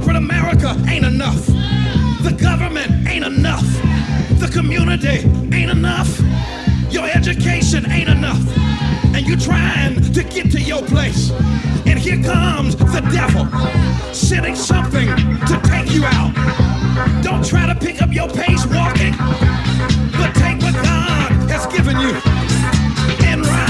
corporate America ain't enough. The government ain't enough. The community ain't enough. Your education ain't enough. And you trying to get to your place. And here comes the devil, sending something to take you out. Don't try to pick up your pace walking, but take what God has given you and rise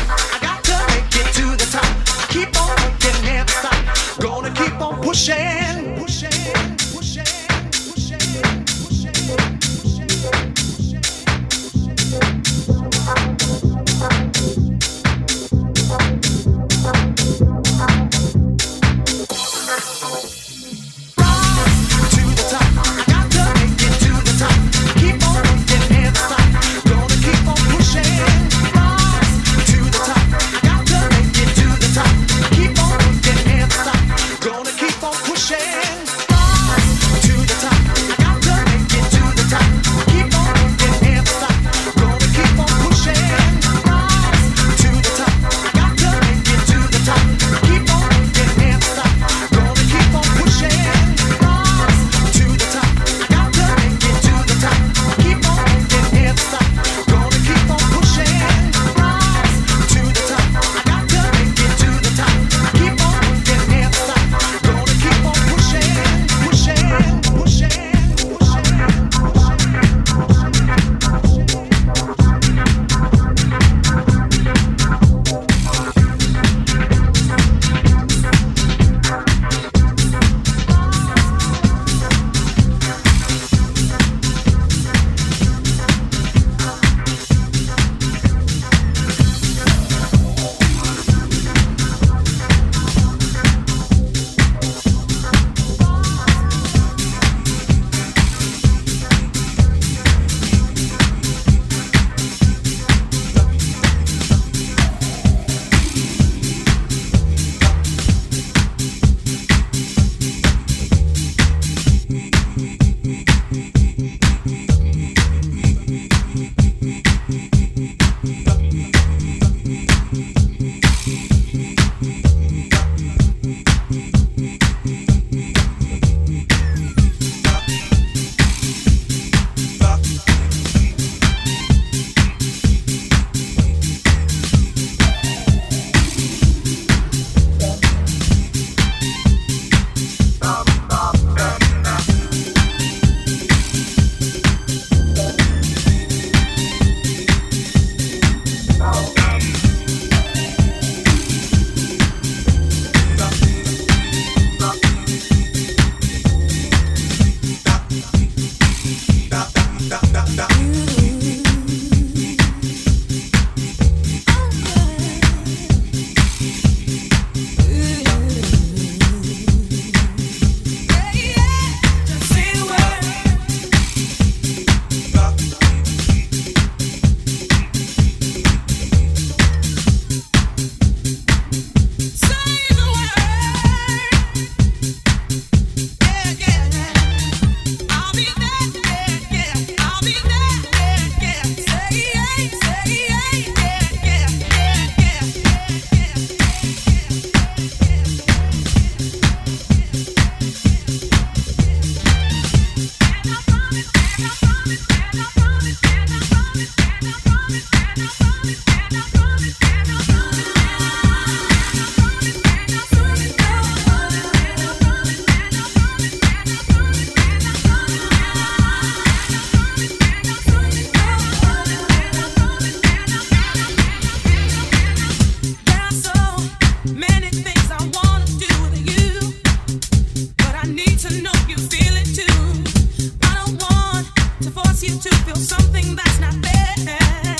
Pushing. Something that's not fair,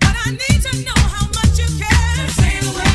but I need to know how much you care. Just say.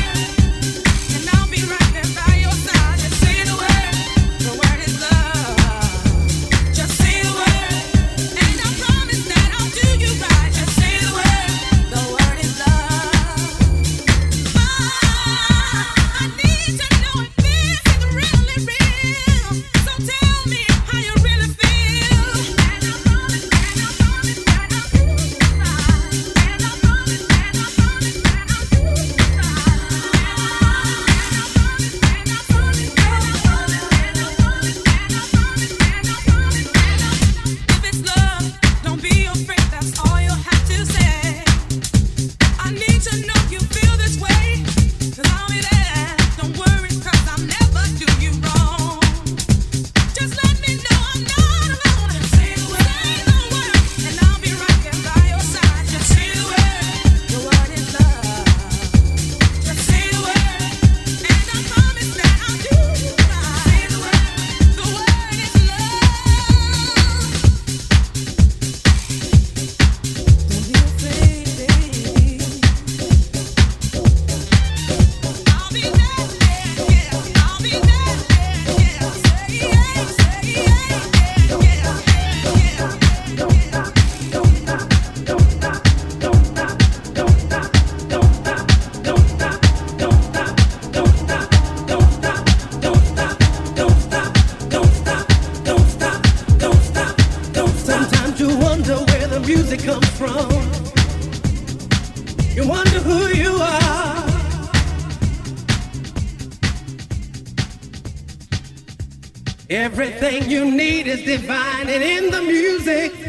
Everything you need is divine and in the music.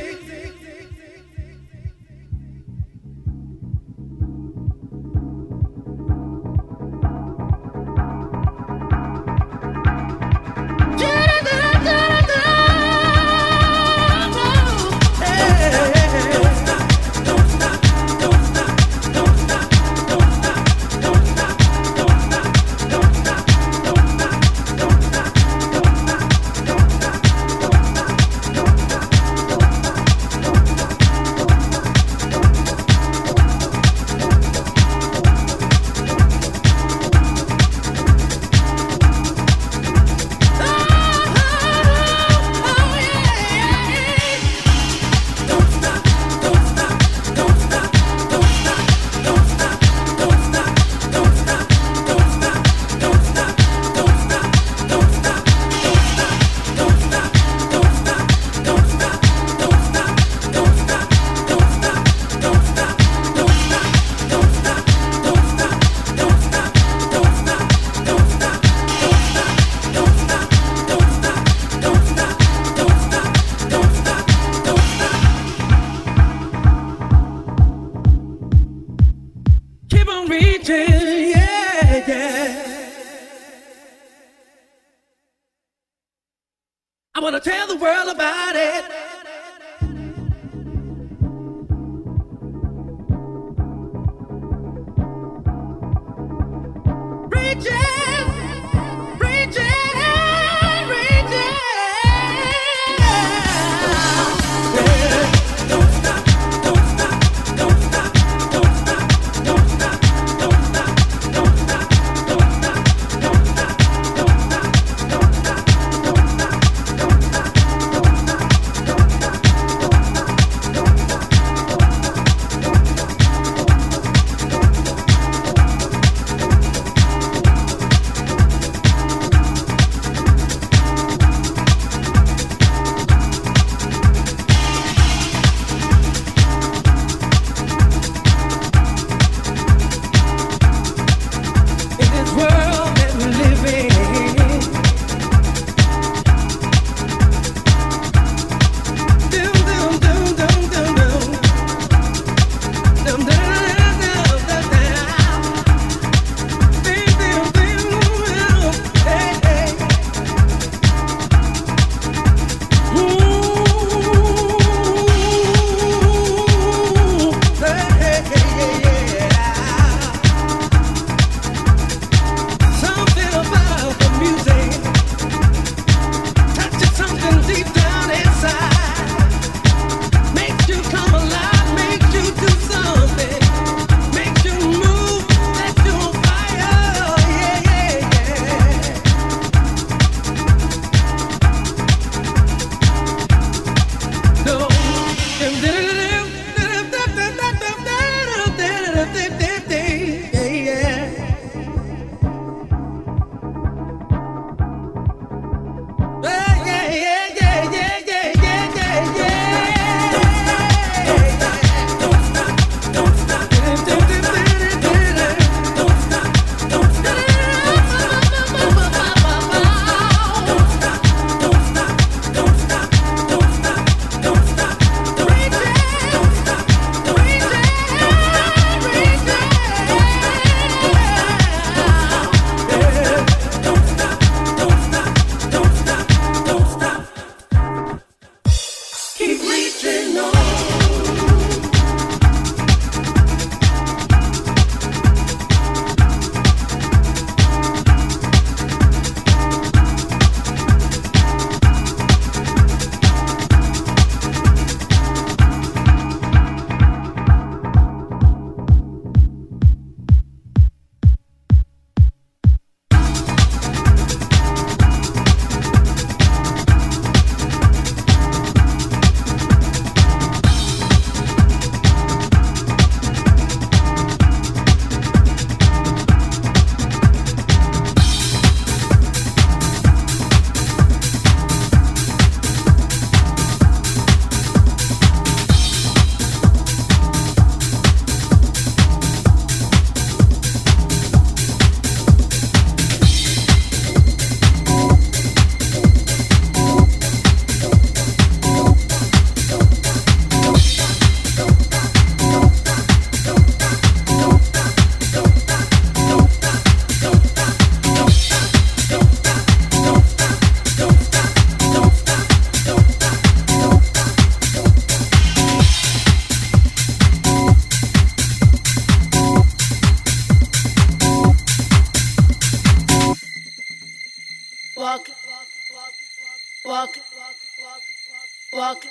Walk,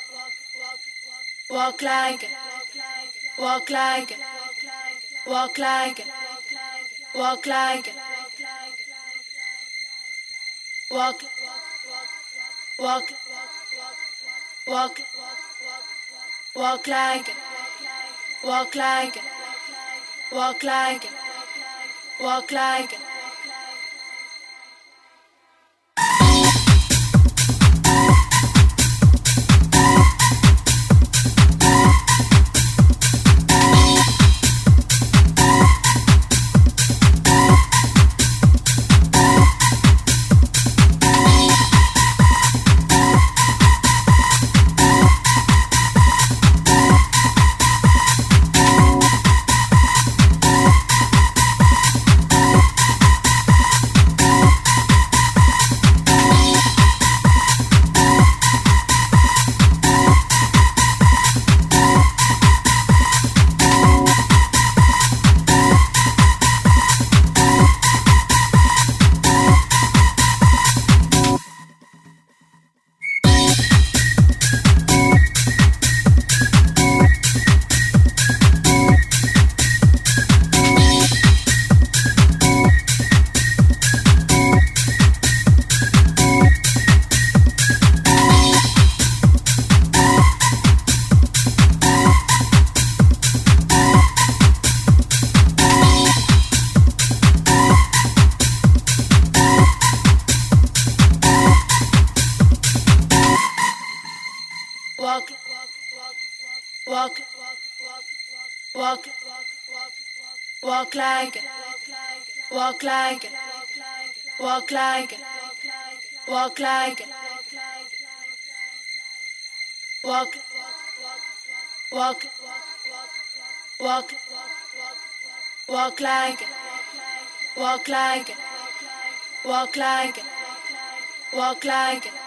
walk walk, walk, walk like, walk like, walk like, walk like, walk, walk, walk, walk like, walk like, walk like, walk like. Walk like walk like it. walk like walk like walk like walk walk walk Walk. Walk. Like walk like walk like walk like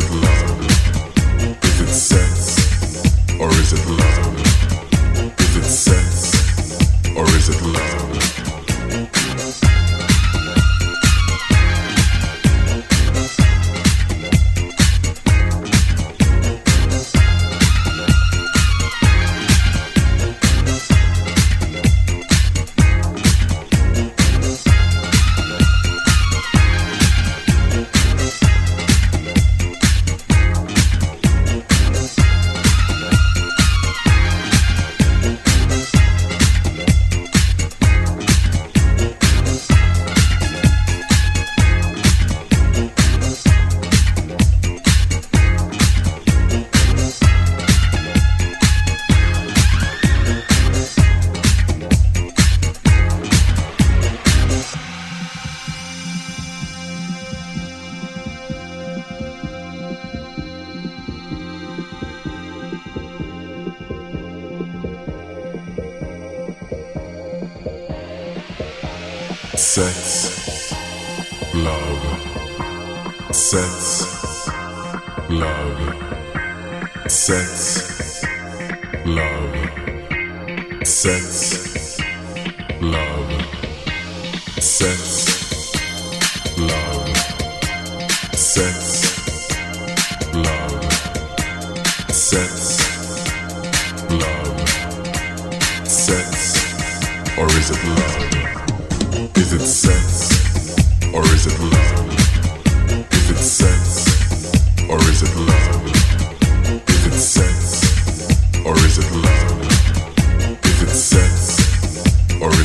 Sex, love,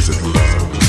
is it love?